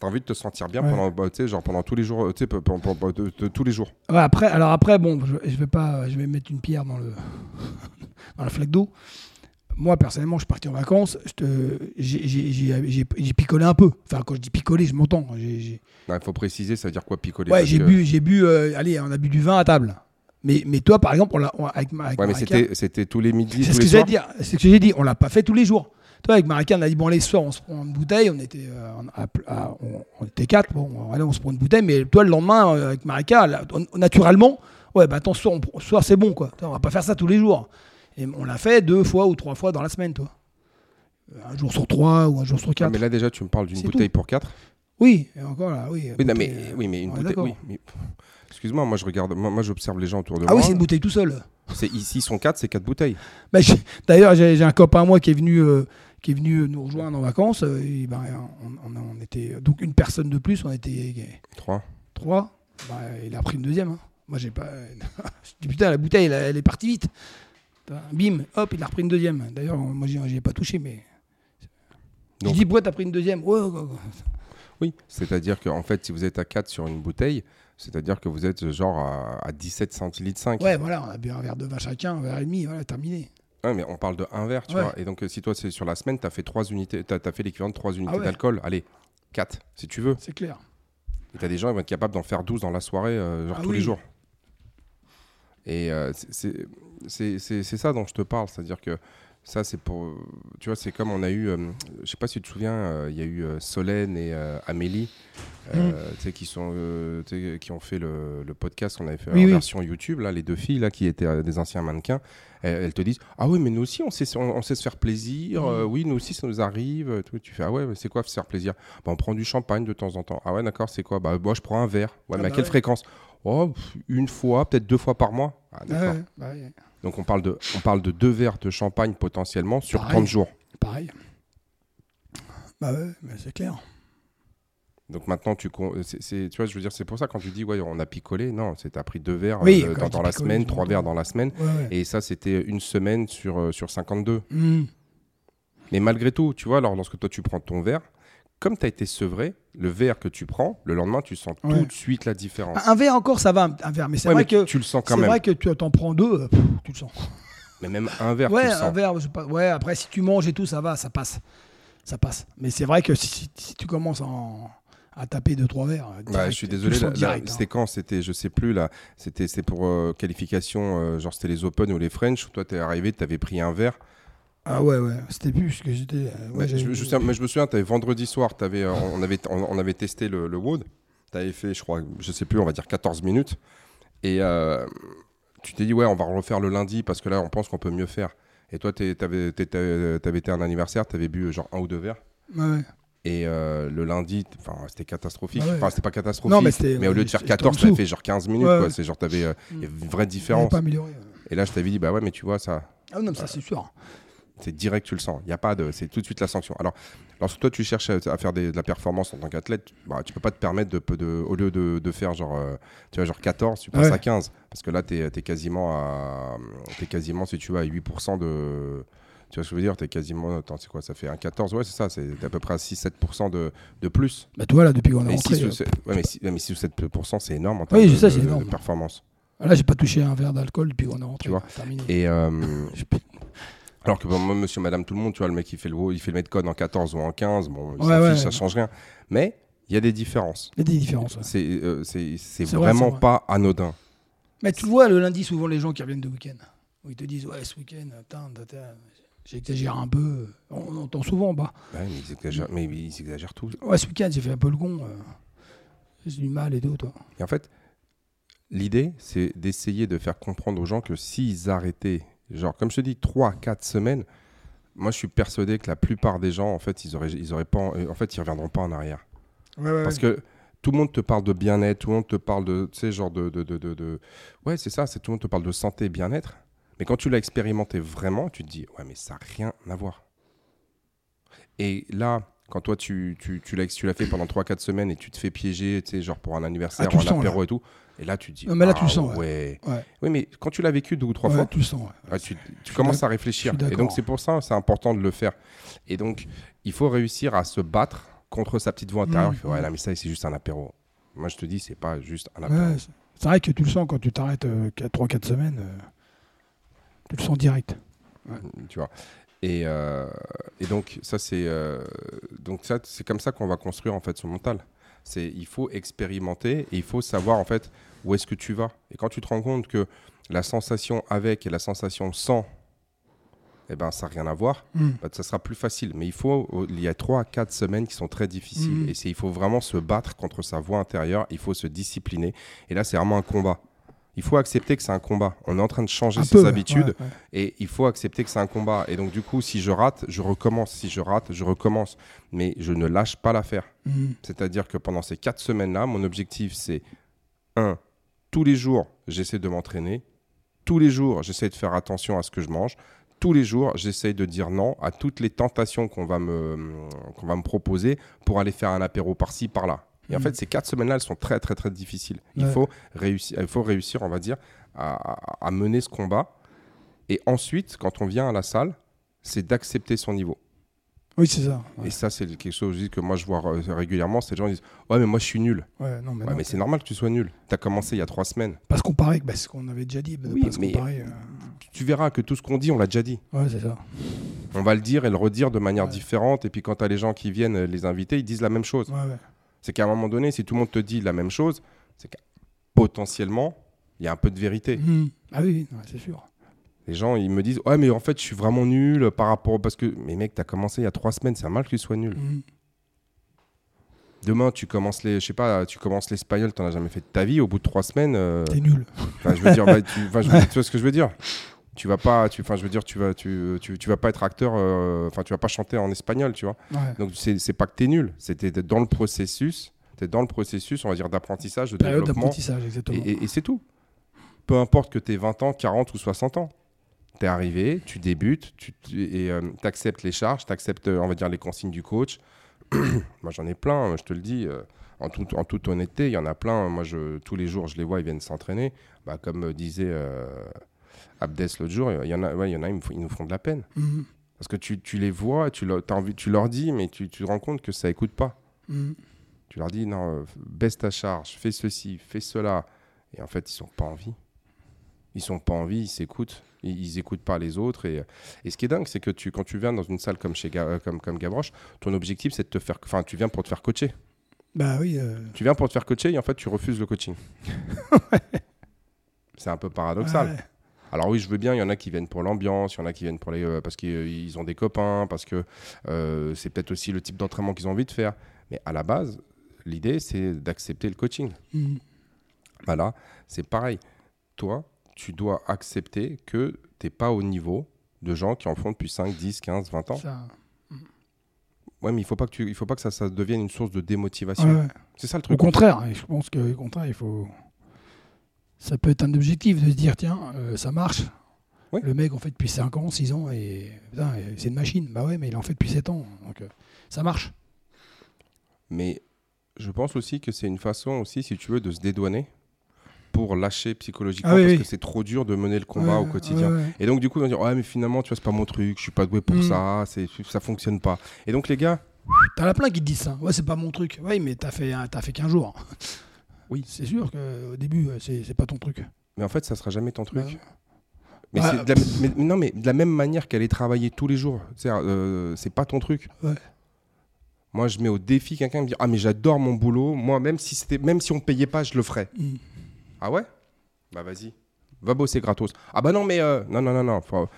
tu as envie de te sentir bien Ouais. pendant, bah, genre pendant tous les jours, tu sais, de- tous les jours. Ouais, après, alors après, bon, je, je vais pas, je vais mettre une pierre dans le dans la flaque d'eau. Moi, personnellement, je suis parti en vacances. J'ai j'ai- j'ai- j'ai- j'ai picolé un peu. Enfin, quand je dis picolé, je m'entends. J'ai- j'ai- Il faut préciser, ça veut dire quoi picoler? Ouais, j'ai que- bu, j'ai bu. euh, allez, on a bu du vin à table. Mais, mais toi, par exemple, on l'a, avec, avec Ouais, mais c'était, c'était tous les midis, C'est ce que soirs? dire. C'est ce que j'ai dit. On l'a pas fait tous les jours. Toi, avec Marika, on a dit bon, allez, ce soir, on se prend une bouteille. On était, euh, à- à- on, on était quatre. Bon, allez, on se prend une bouteille. Mais toi, le lendemain, euh, avec Marika, là, on- naturellement, ouais, bah attends, ce soir, on, ce soir, c'est bon, quoi. Toi, on va pas faire ça tous les jours. Et on l'a fait deux fois ou trois fois dans la semaine, toi. Un jour sur trois ou un jour sur Ah, quatre. mais là, déjà, tu me parles d'une bouteille tout. pour quatre. Oui, et encore là, oui. Oui, non, mais, euh, oui, mais une bouteille. Oui, mais- Excuse-moi, moi je regarde, moi, moi, j'observe les gens autour de Ah moi. oui, c'est une bouteille tout seul. C'est ici, ils sont quatre, c'est quatre bouteilles. Bah, D'ailleurs, j'ai j'ai un copain à moi qui est venu, euh, qui est venu nous rejoindre en vacances. euh, et ben, on, on- on était donc une personne de plus. On était Trois. trois. Bah, il a pris une deuxième. hein. Moi, j'ai pas. je dis putain, la bouteille, elle, elle est partie vite. Bim, hop, il a repris une deuxième. D'ailleurs, moi, j'y ai pas touché, mais. Donc- Je dis, pourquoi t'as pris une deuxième? Ouais, ouais, ouais. Oui, c'est-à-dire qu'en fait, si vous êtes à 4 sur une bouteille, c'est-à-dire que vous êtes genre à, à 17 centilitres 5. Ouais, voilà, on a bu un verre de vin chacun, un verre et demi, voilà, terminé. Ouais, mais on parle de un verre, tu Ouais. vois. Et donc, euh, si toi, c'est sur la semaine, tu as fait trois unités, tu as, fait l'équivalent de 3 unités Ah ouais. d'alcool. Allez, 4, si tu veux. C'est clair. Et tu as des gens qui vont être capables d'en faire 12 dans la soirée, euh, genre Ah tous oui. les jours. Et euh, c'est ça dont je te parle. C'est-à-dire que ça, c'est pour. Tu vois, c'est comme on a eu. euh, je sais pas si tu te souviens, euh, il y a eu euh, Solène et euh, Amélie, tu sais, qui, sont, qui ont fait le, le podcast qu'on avait fait Oui, en oui. version YouTube, là, les deux filles là, qui étaient des anciens mannequins. Elles, elles te disent Ah oui, mais nous aussi, on sait, on, on sait se faire plaisir. Euh, oui, nous aussi, ça nous arrive. tout. Tu fais Ah ouais, mais c'est quoi se faire plaisir? Bah, On prend du champagne de temps en temps. Ah ouais, d'accord, c'est quoi? Bah, moi, je prends un verre. Ouais, Ah mais à bah quelle ouais. fréquence? Oh, une fois, peut-être deux fois par mois. Ah, d'accord. Ouais, bah ouais, Donc on parle, de, on parle de deux verres de champagne potentiellement sur Pareil. 30 jours. pareil. Bah ouais, mais c'est clair. Donc maintenant, tu, c'est, c'est- tu vois, je veux dire, c'est pour ça quand tu dis, ouais, on a picolé, non, c'est t'as pris deux verres Oui, euh, dans, la semaine, trois verres dans la semaine. Ouais, ouais. Et ça, c'était une semaine sur, euh, sur 52. Hmm. Mais malgré tout, tu vois, alors lorsque toi tu prends ton verre, comme tu as été sevré, le verre que tu prends, le lendemain, tu sens Ouais. tout de suite la différence. Un verre encore, ça va, un- un verre. Mais c'est Ouais, vrai mais que tu le sens quand c'est même. vrai que tu t'en prends deux, euh, pff, tu le sens. Mais même un verre, ouais, tu le un sens. verre, c'est pas- ouais. Après, si tu manges et tout, ça va, ça passe, ça passe. Mais c'est vrai que si, si- si tu commences en- à taper deux trois verres, Ouais, direct, je suis désolé, là, direct, hein. c'était quand? C'était, je sais plus, là. C'était c'est pour euh, qualification, euh, genre c'était les Open ou les French. Toi, t'es arrivé, t'avais pris un verre. Ah ouais, ouais. C'était plus ce que j'étais. euh, ouais, je, je sais- mais je me souviens, t'avais vendredi soir, t'avais, euh, on, avait, on, on avait testé le, le Wood. T'avais fait, je crois, je sais plus, on va dire 14 minutes. Et euh, tu t'es dit, ouais, on va refaire le lundi parce que là, on pense qu'on peut mieux faire. Et toi, t'es- t'avais- t'avais été à un anniversaire, t'avais bu euh, genre un ou deux verres. Ouais. Et euh, le lundi, c'était catastrophique. Ouais. Enfin, c'était pas catastrophique. Non, mais au lieu de faire c'était en 14, t'avais fait genre 15 minutes. Ouais. C'est genre, t'avais avait une vraie différence. pas amélioré. ouais. Et là, je t'avais dit, bah ouais, mais tu vois, ça, Ah non, mais ça c'est sûr. C'est direct, tu le sens. Il y a pas de, c'est tout de suite la sanction. Alors, lorsque toi tu cherches à, faire des- de la performance en tant qu'athlète, bah, tu peux pas te permettre de, de- au lieu de, de faire genre, euh, tu vois, genre 14, tu passes Ouais. à 15, parce que là tu es, quasiment à, t'es quasiment si tu vas à 8% de, tu vois ce que je veux dire, t'es quasiment, attends, c'est quoi, ça fait un 14, ouais, c'est ça, c'est à peu près à 6-7% de, de plus. Bah toi là, depuis qu'on est rentré. 6 ou euh, 7, ouais, mais 6, mais 6 ou 7% c'est énorme en termes Oui, de, c'est de- de énorme. performance. Là, j'ai pas touché un verre d'alcool depuis qu'on est rentré. Tu vois? Terminé. Et euh, Alors que bon, moi, monsieur, madame, tout le monde, tu vois, le mec, il fait le, il fait le en 14 ou en 15, bon, Ouais, ça, ouais. ça change rien. Mais Il y a des différences. Il y a des différences. C'est euh, c'est- c'est C'est vrai, vraiment vrai. pas anodin. Mais tu le vois le lundi, souvent les gens qui reviennent de week-end, où ils te disent Ouais, ce week-end, j'exagère un peu. On, on entend souvent, bah. Ouais, mais ils exagèrent, mais ils exagèrent tout. Ouais, ce week-end, j'ai fait un peu le con. euh, j'ai du mal et tout, toi. Et en fait, l'idée, c'est d'essayer de faire comprendre aux gens que s'ils arrêtaient, genre, comme je te dis, 3, 4 semaines, moi, je suis persuadé que la plupart des gens, en fait, ils auraient, ils auraient pas, en fait, ils reviendront pas en arrière. Ouais, ouais. Parce que tout le monde te parle de bien-être, tout le monde te parle de, tu sais, genre de, de, de, de- ouais, c'est ça, c'est tout le monde te parle de santé, et bien-être. Mais quand tu l'as expérimenté vraiment, tu te dis, ouais, mais ça n'a rien à voir. Et là, quand toi, tu, tu, tu l'as tu l'as fait pendant 3-4 semaines et tu te fais piéger, tu sais, genre pour un anniversaire, Ah, un sens, apéro et tout, et là, tu te dis, Non, mais là, tu ah, le sens, ouais. Ouais. Oui, mais quand tu l'as vécu deux ou trois Ouais, fois, tu le sens. Ouais, tu, commences à réfléchir. Et donc c'est pour ça c'est important de le faire. Et donc il faut réussir à se battre contre sa petite voix intérieure Mmh, qui fait ouais mmh. là mais ça c'est juste un apéro. Moi je te dis c'est pas juste un apéro. C'est- vrai que tu le sens quand tu t'arrêtes 3-4 semaines. euh, tu le sens direct. Tu vois. Et, euh, et donc ça c'est euh, donc ça c'est comme ça qu'on va construire en fait son mental. C'est il faut expérimenter et il faut savoir en fait où est-ce que tu vas. Et quand tu te rends compte que la sensation avec et la sensation sans, eh ben ça n'a rien à voir. Mm. bah, ça sera plus facile. Mais il faut, il y a 3 à 4 semaines qui sont très difficiles. Mhm. Et c'est, il faut vraiment se battre contre sa voix intérieure. Il faut se discipliner. Et là, c'est vraiment un combat. Il faut accepter que c'est un combat. On est en train de changer Un ses peu, habitudes. ouais, ouais. Et il faut accepter que c'est un combat. Et donc, du coup, si je rate, je recommence. Si je rate, je recommence. Mais je ne lâche pas l'affaire. Mm. C'est-à-dire que pendant ces 4 semaines-là, mon objectif, c'est 1. Tous les jours, j'essaie de m'entraîner. Tous les jours, j'essaie de faire attention à ce que je mange. Tous les jours, j'essaie de dire non à toutes les tentations qu'on va, me, qu'on va me proposer pour aller faire un apéro par-ci, par-là. Et en Mhm. fait, ces 4 semaines-là, elles sont très, très, très difficiles. Il, Ouais. faut réussir, il faut réussir, on va dire, à, mener ce combat. Et ensuite, quand on vient à la salle, c'est d'accepter son niveau. Oui, c'est ça. Ouais. Et ça, c'est quelque chose que moi, je vois régulièrement. C'est les gens qui disent Ouais, mais moi, je suis nul. Ouais, non, mais Ouais, mais c'est normal que tu sois nul. Tu as commencé il y a trois semaines. Se comparer avec bah, ce qu'on avait déjà dit. de Oui, mais- comparer, euh, Tu verras que tout ce qu'on dit, on l'a déjà dit. Ouais, c'est ça. On va le dire et le redire de manière différente. Et puis quand tu as les gens qui viennent, euh, les invités, ils disent la même chose. Ouais, ouais. C'est qu'à un moment donné, si tout le monde te dit la même chose, c'est que potentiellement, il y a un peu de vérité. Mm. Ah oui, ouais, c'est sûr. Les gens, ils me disent Ouais, mais en fait, je suis vraiment nul par rapport. Parce que, mais mec, tu as commencé il y a trois semaines, c'est normal que tu sois nul. Mm. Demain, tu commences les, je sais pas, tu commences l'espagnol, tu as jamais fait de ta vie. Au bout de trois semaines, euh, T'es nul. Enfin, je veux dire, bah, tu, enfin, je veux- tu vois ce que je veux dire? Tu vas pas, tu, enfin, je veux dire, tu vas, tu, tu, tu vas pas être acteur, euh, enfin, tu vas pas chanter en espagnol, tu vois. Ouais. Donc, c'est pas que tu es nul, c'était dans le processus, tu dans le processus, on va dire, d'apprentissage, de Période développement. Et, exactement. et- et c'est tout. Peu importe que tu aies 20 ans, 40 ou 60 ans. Tu es arrivé, tu débutes, tu, et tu acceptes les charges, tu acceptes, on va dire, les consignes du coach. Moi, j'en ai plein, je te le dis. euh, en, toute- en toute honnêteté, il y en a plein. Moi, je, tous les jours, je les vois, ils viennent s'entraîner. Bah, comme euh, disait euh, Abdes l'autre jour, il y en a, ouais, il y en a ils, me font- ils nous font de la peine. Mm. Parce que tu, tu les vois, tu leur, as envie, tu leur dis, mais tu, tu te rends compte que ça écoute pas. Mm. Tu leur dis, non, euh, baisse ta charge, fais ceci, fais cela. Et en fait, ils sont pas en vie. Ils sont pas en vie, ils s'écoutent. Ils, ils écoutent pas les autres. Et, et ce qui est dingue, c'est que tu, quand tu viens dans une salle comme, chez Ga- euh, comme, comme Gavroche, ton objectif, c'est de te faire. Enfin, tu viens pour te faire coacher. Bah oui. euh, Tu viens pour te faire coacher et en fait, tu refuses le coaching. c'est un peu paradoxal. ouais. Alors oui, je veux bien, il y en a qui viennent pour l'ambiance, il y en a qui viennent pour les, euh, parce qu'ils ont des copains, parce que euh, c'est peut-être aussi le type d'entraînement qu'ils ont envie de faire. Mais à la base, l'idée, c'est d'accepter le coaching. Mm. Voilà, c'est pareil. Toi, tu dois accepter que tu n'es pas au niveau de gens qui en font depuis 5, 10, 15, 20 ans. Ça- Ouais, mais il faut pas que, tu, il faut pas que ça, ça devienne une source de démotivation. ouais, ouais. C'est ça le Au truc. contraire, et je pense que au contraire, il faut. Ça peut être un objectif de se dire tiens, euh, ça marche. Oui. Le mec en fait depuis 5 ans, 6 ans, et putain, c'est une machine. Bah ouais, mais il en fait depuis 7 ans. Donc euh, ça marche. Mais je pense aussi que c'est une façon aussi, si tu veux, de se dédouaner pour lâcher psychologiquement Ah oui, parce oui. que c'est trop dur de mener le combat Ouais, au quotidien. ouais, ouais. Et donc du coup, ils vont dire ouais mais finalement tu vois c'est pas mon truc, je suis pas doué pour Mm. ça, c'est ça fonctionne pas. Et donc les gars, T'en as plein qui te disent ça. Ouais, c'est pas mon truc. Oui, mais t'as fait, t'as fait qu'un jour. Oui. C'est sûr qu'au début, euh, c'est pas ton truc. mais en fait ça sera jamais ton truc. Mais, de la, mais- mais non mais de la même manière qu'elle est travaillée tous les jours, c'est euh, c'est pas ton truc. Ouais. Moi, je mets au défi quelqu'un qui me dit Ah, mais j'adore mon boulot. Moi, même si, c'était, même si on payait pas, je le ferais. Mm. Ah ouais? Bah, vas-y. Va bosser gratos. Ah, bah non, mais. euh, non, non, non, non. faut-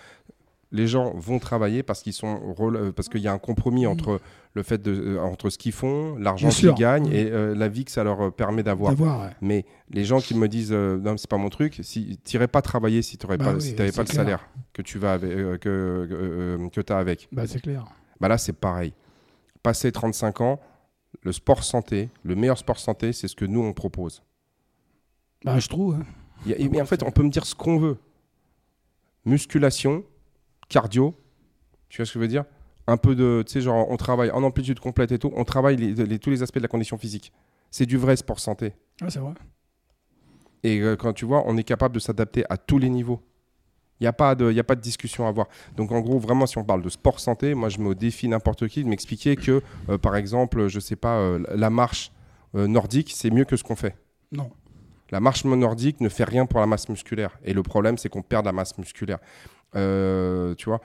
Les gens vont travailler parce qu'ils sont euh, parce qu'il y a un compromis entre le fait de euh, entre ce qu'ils font, l'argent qu'ils gagnent et euh, la vie que ça leur permet d'avoir. Ouais. Mais les gens qui me disent euh, non, c'est pas mon truc, si t'irais pas travailler si tu Bah pas, oui, si t'avais c'est pas le salaire que tu vas avec, euh, que que, que t'as avec. Bah, c'est clair. Bah là, c'est pareil. Passer 35 ans, le sport santé, le meilleur sport santé, c'est ce que nous on propose. Bah, je trouve. hein. A- mais en fait, on peut me dire ce qu'on veut. Musculation, cardio, tu vois ce que je veux dire? Un peu de, tu sais, genre, on travaille en amplitude complète et tout, on travaille les- les- tous les aspects de la condition physique. C'est du vrai sport santé. Ouais, c'est vrai. Et euh, quand tu vois, on est capable de s'adapter à tous les niveaux. Il n'y a, pas de- y a pas de discussion à avoir. Donc en gros, vraiment, si on parle de sport santé, moi je mets au défi n'importe qui de m'expliquer que, euh, par exemple, je sais pas, euh, la marche nordique, c'est mieux que ce qu'on fait. Non. La marche nordique ne fait rien pour la masse musculaire. Et le problème, c'est qu'on perd la masse musculaire. Euh, tu vois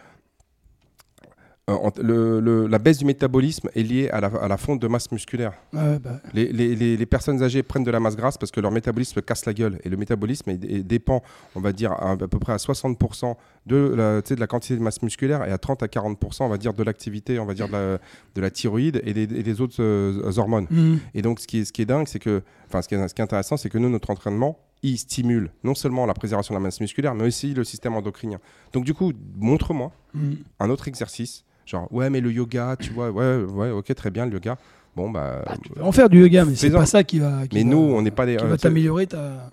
Euh, en- le- le- la baisse du métabolisme est liée à la, à la fonte de masse musculaire. Ouais, bah, Les, les- les- les personnes âgées prennent de la masse grasse parce que leur métabolisme casse la gueule. Et le métabolisme dépend, on va dire, à, à peu près à 60% de la, de quantité de masse musculaire et à 30 à 40%, on va dire, de l'activité, on va dire, de la, de la thyroïde et des, et des autres euh, hormones. mm. Et donc, ce qui est, ce qui est dingue, c'est que, enfin, ce qui est intéressant, c'est que nous, notre entraînement, il stimule non seulement la préservation de la masse musculaire, mais aussi le système endocrinien. Donc, du coup, montre-moi Mm. un autre exercice, genre, ouais, mais le yoga, tu vois, ouais, ouais, ok, très bien, le yoga. Bon, bah. Bah, tu peux en faire du yoga, mais c'est pas ça qui va. qui mais va- nous, on n'est pas des. Qui euh, va t'améliorer. ta-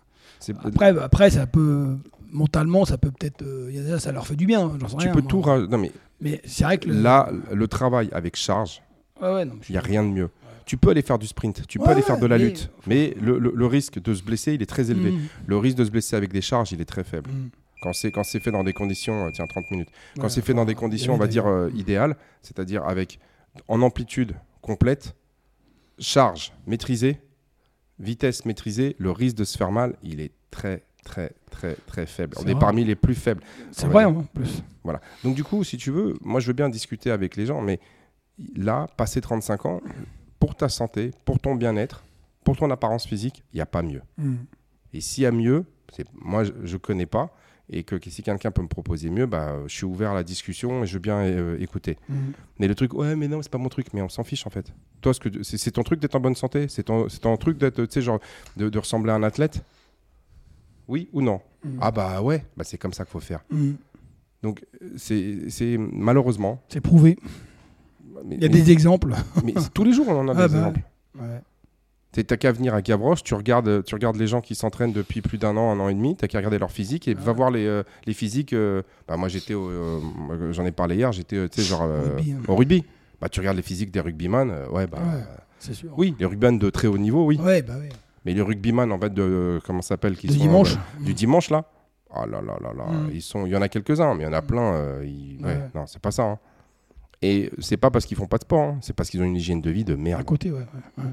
Après, après, ça peut. Mentalement, ça peut peut-être. euh, ça leur fait du bien, sais tu rien. peux moi. tout. Non, mais Mais c'est vrai que. Le... là, le travail avec charge, Ouais, ouais, il n'y a rien de mieux. Tu peux aller faire du sprint, tu peux Ouais, aller faire de la mais- lutte, mais le, le- le risque de se blesser, il est très élevé. Mm. Le risque de se blesser avec des charges, il est très faible. Mm. Quand c'est quand c'est fait dans des conditions, euh, tiens 30 minutes. Quand Ouais, c'est fait dans des conditions, on va dire euh, idéales, c'est-à-dire avec en amplitude complète, charge maîtrisée, vitesse maîtrisée, le risque de se faire mal, il est très très très très faible. On est vrai. parmi les plus faibles. C'est vrai, en plus. Voilà. Donc du coup, si tu veux, moi je veux bien discuter avec les gens, mais là, passer 35 ans, pour ta santé, pour ton bien-être, pour ton apparence physique, il n'y a pas mieux. Mm. Et s'il y a mieux, c'est moi je, je connais pas et que, si quelqu'un peut me proposer mieux, bah je suis ouvert à la discussion et je veux bien euh, écouter. Mm. Mais le truc, ouais, mais non, c'est pas mon truc, mais on s'en fiche en fait. Toi, c'est ton truc d'être en bonne santé, c'est ton, ton truc d'être, genre de, de ressembler à un athlète? Oui ou non? Mm. Ah bah ouais, bah c'est comme ça qu'il faut faire. Mm. Donc c'est malheureusement. C'est prouvé. Mais, Il y a mais- des exemples. mais tous les jours on en a Ah des bah, exemples. Ouais. T'as qu'à venir à Gavroche, tu regardes, tu regardes les gens qui s'entraînent depuis plus d'un an, un an et demi, t'as qu'à regarder leur physique et va voir les, euh, les physiques. euh, bah, moi j'étais, euh, j'en ai parlé hier, j'étais genre Rugby, hein. au rugby. Bah, tu regardes les physiques des rugbyman, ouais, bah, Ouais. C'est sûr. oui, les rugbyman de très haut niveau, oui. Ouais, bah oui. Mais les rugbyman en fait de, comment s'appelle, qui sont, dimanche. du dimanche là. Ah là là là là, Mm. ils sont, il y en a quelques-uns, mais il y en a plein. euh, ils- Ouais. non, c'est pas ça. hein. Et c'est pas parce qu'ils font pas de sport, hein, c'est parce qu'ils ont une hygiène de vie de À merde. côté, ouais. ouais, ouais.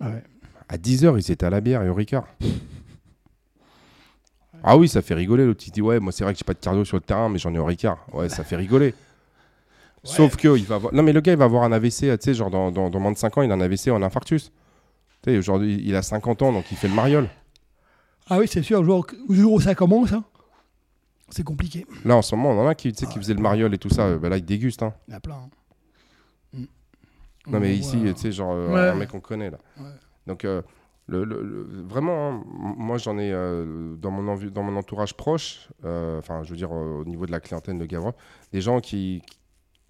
Ah ouais. À 10h, ils étaient à la bière et au Ricard. Ah oui, ça fait rigoler. L'autre, il dit Ouais, moi, c'est vrai que j'ai pas de cardio sur le terrain, mais j'en ai au Ricard. Ouais, ça fait rigoler. Sauf que, il va avoir... Non, mais le gars, il va avoir un AVC, tu sais, genre dans, dans, dans moins de 5 ans, il a un AVC un infarctus. Tu sais, aujourd'hui, il a 50 ans, donc il fait le mariole. Ah oui, c'est sûr, jour, le jour où ça commence, hein, c'est compliqué. Là, en ce moment, on en a qui, qui faisaient le mariole et tout ça. euh, bah, là, ils dégustent. Hein. Il y en a plein. hein. Mm. Non, mais ici, tu sais, genre, euh, Ouais. un mec qu'on connaît, là. Ouais. Donc, euh, le, le- le- vraiment, hein, moi, j'en ai euh, dans, mon envi- dans mon entourage proche, enfin, je veux dire, au niveau de la clientèle de Gavroche, des gens qui,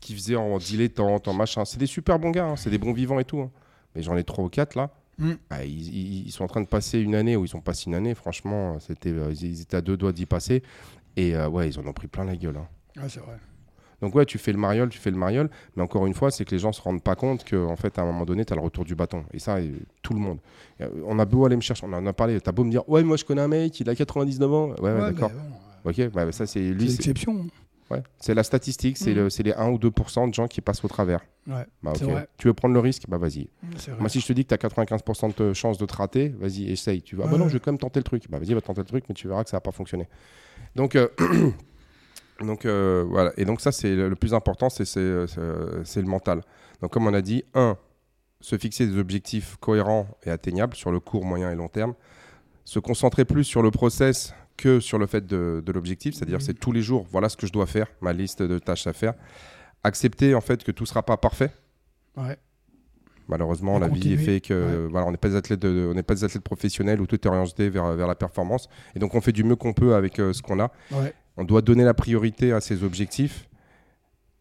qui faisaient en dilettante, en machin. C'est des super bons gars, hein, c'est des bons vivants et tout. hein. Mais j'en ai trois ou quatre, là. Mm. Ah, ils, ils- ils sont en train de passer une année ou ils ont passé une année, franchement, c'était, ils étaient à deux doigts d'y passer. Et euh, ouais, ils en ont pris plein la gueule. hein. Ouais, c'est vrai. Donc ouais, tu fais le mariole, tu fais le mariole, mais encore une fois, c'est que les gens se rendent pas compte qu'en en fait, à un moment donné, tu as le retour du bâton. Et ça, tout le monde. Euh, On a beau aller me chercher, on en a parlé, tu as beau me dire, ouais, moi je connais un mec, il a 99 ans. Ouais, ouais, Ouais, d'accord. bon, Ok, bah, ça c'est lui, c'est l'exception. ouais, c'est la statistique, c'est Mhm. le- les 1 ou 2% de gens qui passent au travers. Ouais, Bah, vrai. Tu veux prendre le risque? Bah vas-y. vrai. Moi, si je te dis que tu as 95% de chances de te rater, vas-y, essaye. Tu vas, ah bah non, je vais quand même tenter le truc. Bah vas-y, va tenter le truc, mais tu verras que ça va pas fonctionner. Donc, euh, Donc euh, voilà, et donc ça c'est le plus important, c'est c'est- le mental. Donc comme on a dit, un, se fixer des objectifs cohérents et atteignables sur le court, moyen et long terme. Se concentrer plus sur le process que sur le fait de, de l'objectif, c'est-à-dire Mhm. c'est tous les jours, voilà ce que je dois faire, ma liste de tâches à faire. Accepter en fait que tout sera pas parfait. Ouais. Malheureusement, la vie est fait que voilà, on n'est pas des athlètes, de- on n'est pas des athlètes professionnels où tout est orienté vers, vers la performance. Et donc on fait du mieux qu'on peut avec euh, ce qu'on a. Ouais. On doit donner la priorité à ses objectifs.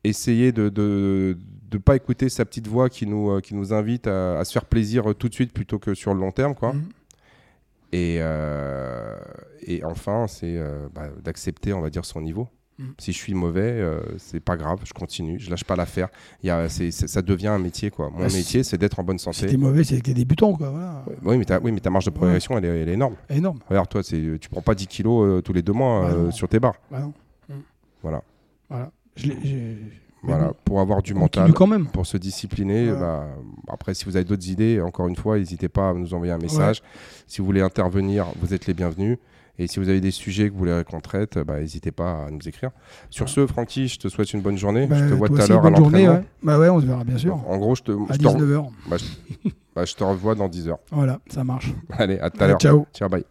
Essayer de ne de, de pas écouter sa petite voix qui nous, euh, qui nous invite à, à se faire plaisir euh, tout de suite plutôt que sur le long terme. Quoi. Mhm. Et, euh, et enfin, c'est euh, bah, d'accepter, on va dire, son niveau. Mm. Si je suis mauvais, euh, c'est pas grave, je continue, je lâche pas l'affaire. Il y a- c'est- c'est- ça devient un métier, quoi. Mon Ah, si- métier, c'est d'être en bonne Si santé. t'es mauvais, c'est que t'es débutant, quoi. Voilà. Oui, mais ta, oui, mais ta marge de progression, elle, est, elle est énorme. Énorme. Regarde, toi, c'est- tu prends pas 10 kilos euh, tous les deux mois Bah euh, sur tes barres. Bah non. Voilà. Voilà. Je l'ai- j'ai- mais Voilà. bon, Pour avoir du mental, quand même. pour se discipliner. Ouais. bah, après, si vous avez d'autres idées, encore une fois, n'hésitez pas à nous envoyer un message. Si vous voulez intervenir, vous êtes les bienvenus. Et si vous avez des sujets que vous voulez qu'on traite, bah, n'hésitez pas à nous écrire. Sur Ouais. ce, Francky, je te souhaite une bonne journée. Bah, je te vois toi tout à l'heure à l'entraînement. ouais. Bah ouais, on se verra bien sûr. En gros, je te, À je te, 19h. bah, je- bah, je te revois dans 10 heures. Voilà, ça marche. Allez, à tout à l'heure. ciao. Ciao, bye.